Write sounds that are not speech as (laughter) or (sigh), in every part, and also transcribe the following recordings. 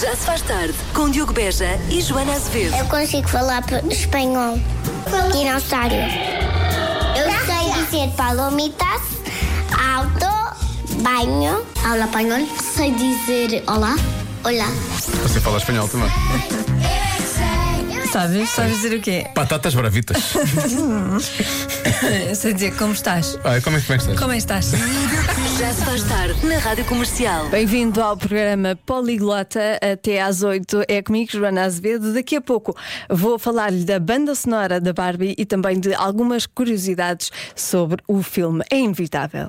Já se faz tarde com Diogo Beja e Joana Azevedo. Eu consigo falar espanhol. Dinossauro. Eu sei dizer palomitas, auto, banho. Aula espanhol. Sei dizer olá. Olá. Você fala espanhol também. (laughs) Sabes? Sabes dizer o quê? Batatas bravitas. (laughs) Eu sei dizer como estás. Ai, como é que estás? Como é que estás? Já se faz tarde na Rádio Comercial. Bem-vindo ao programa Poliglota até às 8. É comigo, Joana Azevedo. Daqui a pouco vou falar-lhe da banda sonora da Barbie e também de algumas curiosidades sobre o filme. É inevitável.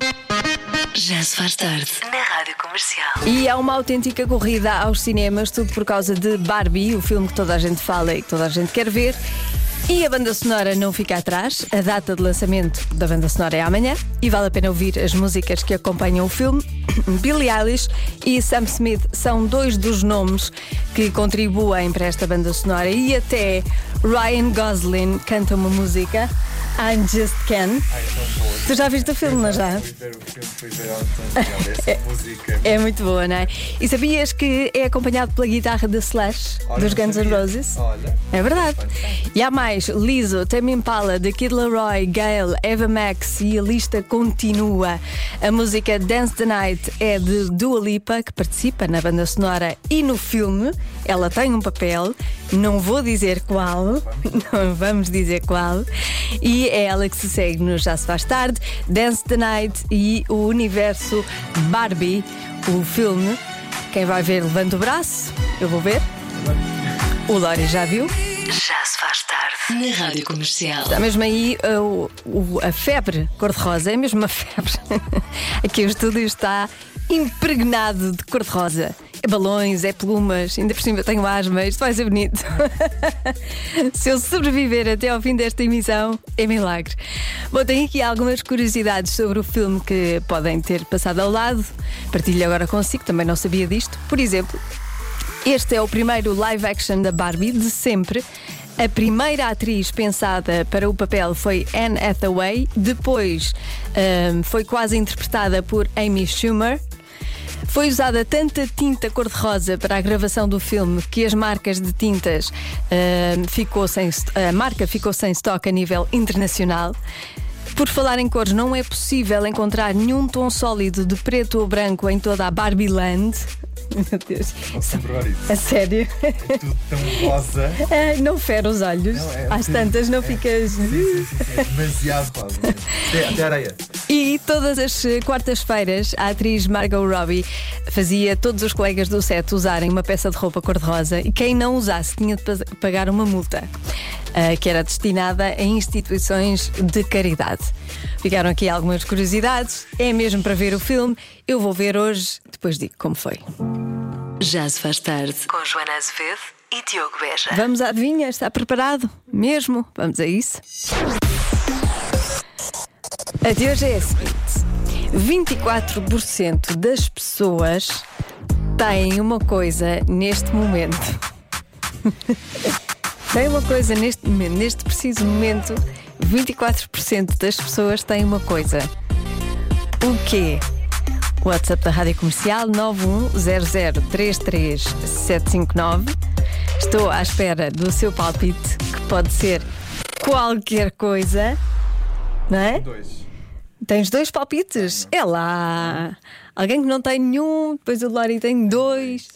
Já se faz tarde na Rádio Comercial. E há uma autêntica corrida aos cinemas, tudo por causa de Barbie, o filme que toda a gente fala e que toda a gente quer ver. E a banda sonora não fica atrás. A data de lançamento da banda sonora é amanhã e vale a pena ouvir as músicas que acompanham o filme. (clears throat) Billie Eilish e Sam Smith são dois dos nomes que contribuem para esta banda sonora e até Ryan Gosling canta uma música. I Just Can. Tu já viste o filme, não já? Essa (laughs) música. É muito boa, não é? E sabias que é acompanhado pela guitarra da Slash, Olha, dos Guns N'. Roses? Olha. É verdade. E há mais: Lizzo, Tame Impala, The Kid Laroi, Gail, Eva Max e a lista continua. A música Dance the Night é de Dua Lipa, que participa na banda sonora e no filme. Ela tem um papel, não vou dizer qual, (laughs) não vamos dizer qual. E é ela que se segue no Já Se Faz Tarde, Dance the Night e o universo Barbie, o filme. Quem vai ver, levanta o braço. Eu vou ver. O Lori já viu. Já se faz tarde na Rádio Comercial. Está mesmo aí o- o- a febre cor-de-rosa, é mesmo uma (laughs) febre. Aqui o estúdio está impregnado de cor-de-rosa. É balões, é plumas, ainda por cima tenho asma, isto vai ser bonito. (laughs) Se eu sobreviver até ao fim desta emissão, é milagre. Bom, tenho aqui algumas curiosidades sobre o filme que podem ter passado ao lado. Partilho agora consigo, também não sabia disto. Por exemplo, este é o primeiro live action da Barbie de sempre. A primeira atriz pensada para o papel foi Anne Hathaway, depois ahm, foi quase interpretada por Amy Schumer. Foi usada tanta tinta cor-de-rosa para a gravação do filme que as marcas de tintas ahm, ficou sem, a marca ficou sem estoque a nível internacional. Por falar em cores, não é possível encontrar nenhum tom sólido de preto ou branco em toda a Barbie Land. (laughs) Meu Deus. Posso comprovar isso? A sério? Tudo tão rosa. É, (laughs) não fere os olhos. Não, é- Às tantas não ficas. Sim, sim, sim, sim. É demasiado rosa. Até, até areia. E todas as eh, quartas-feiras a atriz Margot Robbie fazia todos os colegas do set usarem uma peça de roupa cor-de-rosa e quem não usasse tinha de pa- pagar uma multa. ah, que era destinada a instituições de caridade. Ficaram aqui algumas curiosidades. É mesmo para ver o filme. Eu vou ver hoje, depois digo como foi. Já se faz tarde com Joana Azevedo e Diogo Beja. Vamos à adivinha? Está preparado? Mesmo? Vamos a isso? A de hoje é a seguinte: 24% das pessoas têm uma coisa neste momento. (laughs) Tem uma coisa neste momento, neste preciso momento, 24% das pessoas têm uma coisa. O quê? WhatsApp da Rádio Comercial 910033759. Estou à espera do seu palpite, que pode ser qualquer coisa, não é? Dois. Tens dois palpites? É lá! Alguém que não tem nenhum, depois o Lori tem dois.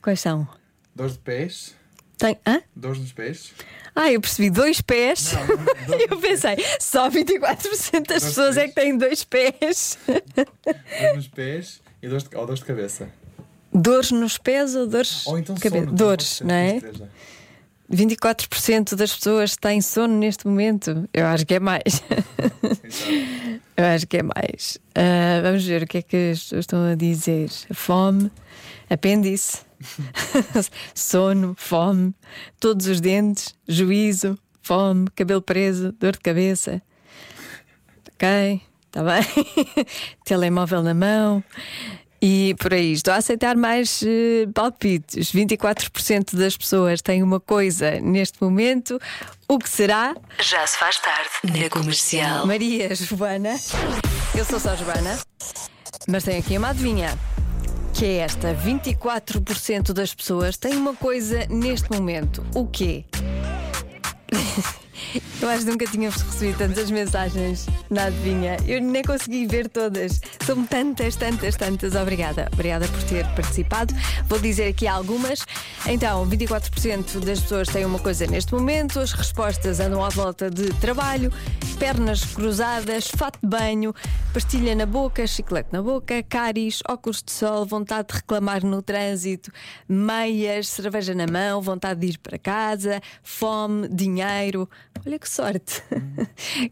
Quais são? Dois de pés. Tem. Hã? Dois nos pés. Ah, eu percebi dois pés. (laughs) eu pensei, só 24% das pessoas é que têm dois pés. Dois nos pés e dois de, ou dois de cabeça. Dores nos pés ou dores Ou então cabeça? sono. Dores, não é? 24% das pessoas têm sono neste momento. Eu acho que é mais. (laughs) Eu acho que é mais. Ah, vamos ver o que é que as pessoas estão a dizer. Fome, apêndice, (laughs) sono, fome, todos os dentes, juízo, fome, cabelo preso, dor de cabeça. Ok, está bem. (laughs) Telemóvel na mão. E por aí, estou a aceitar mais eh, palpites. 24% das pessoas têm uma coisa neste momento. O que será? Já se faz tarde na Comercial. Maria Joana. Eu sou só Joana, mas tenho aqui uma adivinha. que é esta: 24% das pessoas têm uma coisa neste momento. O quê? Eu acho que nunca tínhamos recebido tantas mensagens na adivinha. Eu nem consegui ver todas. São tantas, tantas, tantas. Obrigada. Obrigada por ter participado. Vou dizer aqui algumas. Então, 24% das pessoas têm uma coisa neste momento. As respostas andam à volta de trabalho, pernas cruzadas, fato de banho, pastilha na boca, chiclete na boca, cáries, óculos de sol, vontade de reclamar no trânsito, meias, cerveja na mão, vontade de ir para casa, fome, dinheiro. Olha que sorte!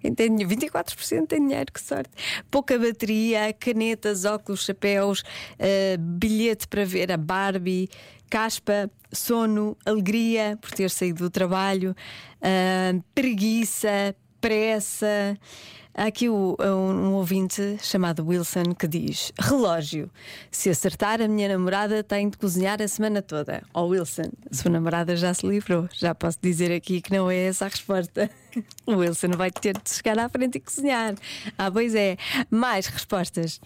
Quem tem dinheiro, 24% tem dinheiro, que sorte! Pouca bateria, canetas, óculos, chapéus, uh, bilhete para ver a Barbie, caspa, sono, alegria por ter saído do trabalho, uh, preguiça, pressa. Há aqui um, um, ouvinte chamado Wilson que diz: Relógio, se acertar, a minha namorada tem de cozinhar a semana toda. Ó oh, Wilson, a sua namorada já se livrou. Já posso dizer aqui que não é essa a resposta. (laughs) O Wilson vai ter de chegar à frente e cozinhar. Ah, pois é. Mais respostas.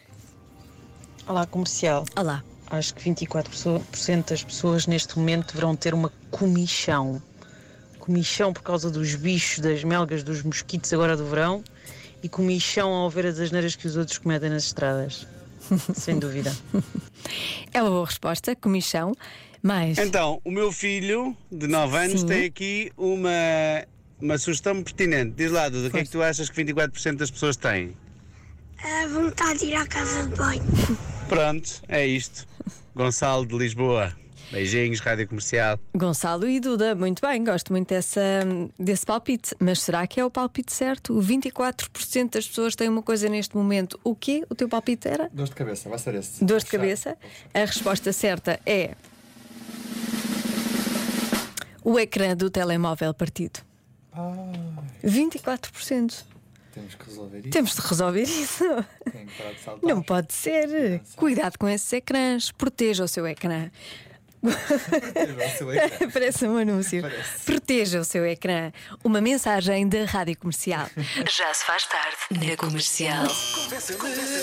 Olá, comercial. Olá. Acho que 24% das pessoas neste momento deverão ter uma comichão. Comichão por causa dos bichos, das melgas, dos mosquitos agora do verão e comichão ao ver as asneiras que os outros cometem nas estradas. (laughs) Sem dúvida. É uma boa resposta, comichão. Mas. Então, o meu filho de 9 anos Sim. tem aqui uma, uma sugestão pertinente. Diz lá, Duda, o que é que tu achas que 24% das pessoas têm? A vontade de ir à casa de banho. Pronto, é isto. Gonçalo de Lisboa. Beijinhos, Rádio Comercial. Gonçalo e Duda, muito bem, gosto muito dessa, desse palpite. Mas será que é o palpite certo? 24% das pessoas têm uma coisa neste momento. O quê? O teu palpite era? Dor de cabeça, vai ser esse. Dor de cabeça. A resposta certa é. O ecrã do telemóvel partido. Ah, 24%. temos que resolver isso. Temos de resolver isso. Tem que parar de saltar. Não pode ser. Cuidado com esses ecrãs. Proteja o seu ecrã. Ecrã. (laughs) Parece um anúncio. Parece. Proteja o seu ecrã. Uma mensagem da Rádio Comercial. (laughs) Já se faz tarde na comercial.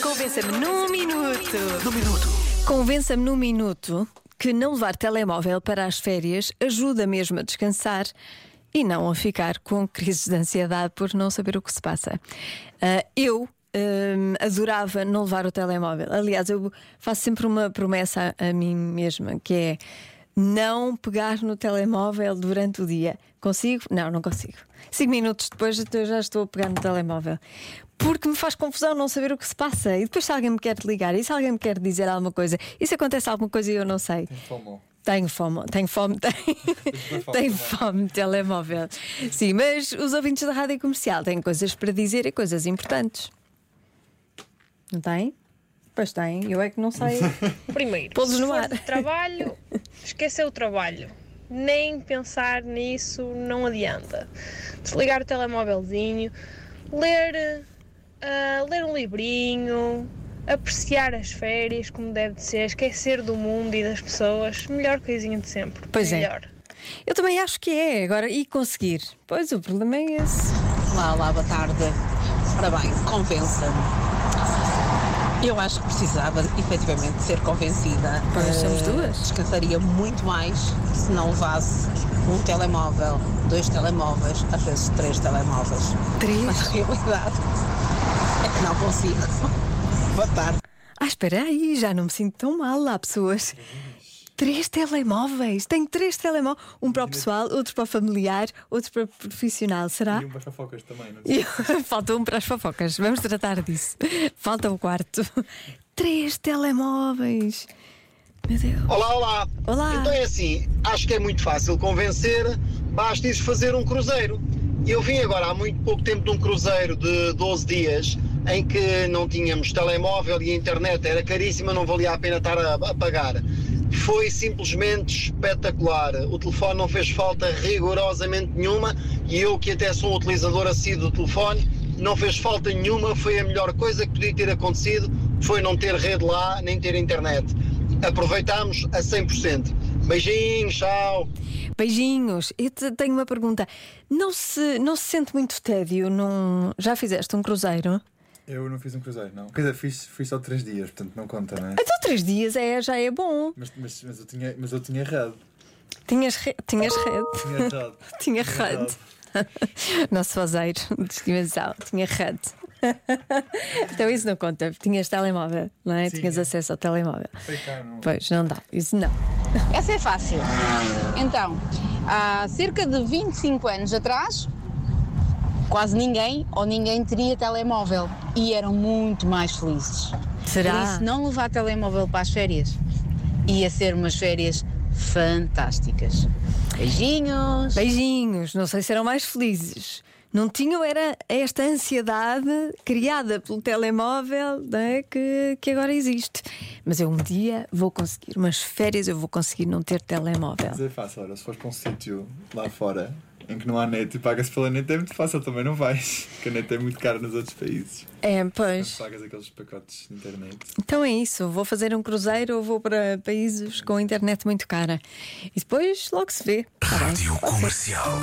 Convença-me num minuto. Num minuto. Convença-me num minuto que não levar telemóvel para as férias ajuda mesmo a descansar e não a ficar com crises de ansiedade por não saber o que se passa. Ah, eu. Hum, adorava não levar o telemóvel. Aliás, eu faço sempre uma promessa a, a mim mesma que é não pegar no telemóvel durante o dia. Consigo? Não, não consigo. Cinco minutos depois eu já estou a pegar no telemóvel. Porque me faz confusão não saber o que se passa. E depois, se alguém me quer ligar, e se alguém me quer dizer alguma coisa, e se acontece alguma coisa e eu não sei. Tenho fome, tenho fome, tenho, fome tenho (laughs) (laughs) fome de telemóvel. Sim, mas os ouvintes da rádio comercial têm coisas para dizer e coisas importantes. Não têm? Pois têm, eu é que não sei. (laughs) Primeiro, se no ar. trabalho, esquecer o trabalho. Nem pensar nisso não adianta. Desligar o telemóvelzinho, ler, ah, ler um livrinho, apreciar as férias como deve de ser, esquecer do mundo e das pessoas. Melhor coisinha de sempre. Pois é. Melhor. Eu também acho que é. Agora, e conseguir? Pois o problema é esse. Olá, olá, boa tarde. Ora bem, convença-me. Eu acho que precisava efetivamente ser convencida. Pois, somos Eh, duas. Descansaria muito mais se não levasse um telemóvel, dois telemóveis, às vezes três telemóveis. Três? Mas a realidade é que não consigo. (laughs) Boa tarde. Ah, espera aí, já não me sinto tão mal. Há pessoas. Três telemóveis. Tenho três telemóveis. Um para o pessoal, outro para o familiar, outro para o profissional. Será? E um para as fofocas também, não E (laughs) Falta um para as fofocas. Vamos tratar disso. Falta o quarto. Três telemóveis. Meu Deus. Olá, olá. Olá. Então é assim, acho que é muito fácil convencer, basta ir fazer um cruzeiro. Eu vim agora há muito pouco tempo de um cruzeiro de 12 dias em que não tínhamos telemóvel e a internet era caríssima, não valia a pena estar a, a pagar. Foi simplesmente espetacular. O telefone não fez falta rigorosamente nenhuma e eu, que até sou utilizador assíduo do telefone, não fez falta nenhuma. Foi a melhor coisa que podia ter acontecido, foi não ter rede lá nem ter internet aproveitámos a 100%. Beijinhos, tchau. Beijinhos. Eu te- tenho uma pergunta. Não se, não se sente muito tédio num. Já fizeste um cruzeiro? Eu não fiz um cruzeiro, não. Quer dizer, fiz, fiz só três dias, portanto não conta, não é? Então, três dias é, já é bom. Mas, mas, mas, eu, tinha, mas eu tinha errado. Tinhas, re... Tinhas rede. Tinha errado. (laughs) Tinha. Nosso fazeiro de estimação. Tinha rede. (laughs) (laughs) Então isso não conta. Tinhas telemóvel, não é? Sim, Tinhas é. acesso ao telemóvel. Foi cá, não. Pois, não dá. Isso não. Essa é fácil. Então, há cerca de 25 anos atrás, quase ninguém ou ninguém teria telemóvel e eram muito mais felizes. Será? Por isso, não levar telemóvel para as férias ia ser umas férias fantásticas. Beijinhos! Beijinhos. Não sei se eram mais felizes. Não tinham era esta ansiedade criada pelo telemóvel né, que, que agora existe. Mas eu um dia vou conseguir, umas férias eu vou conseguir não ter telemóvel. Mas é fácil, olha, se fores para um sítio lá fora em que não há net e pagas pela net é muito fácil, também não vais. Porque a net é muito cara nos outros países. É, Mas pois. pagas aqueles pacotes de internet. Então é isso. Vou fazer um cruzeiro ou vou para países com internet muito cara. E depois logo se vê. Tá? Rádio. Comercial.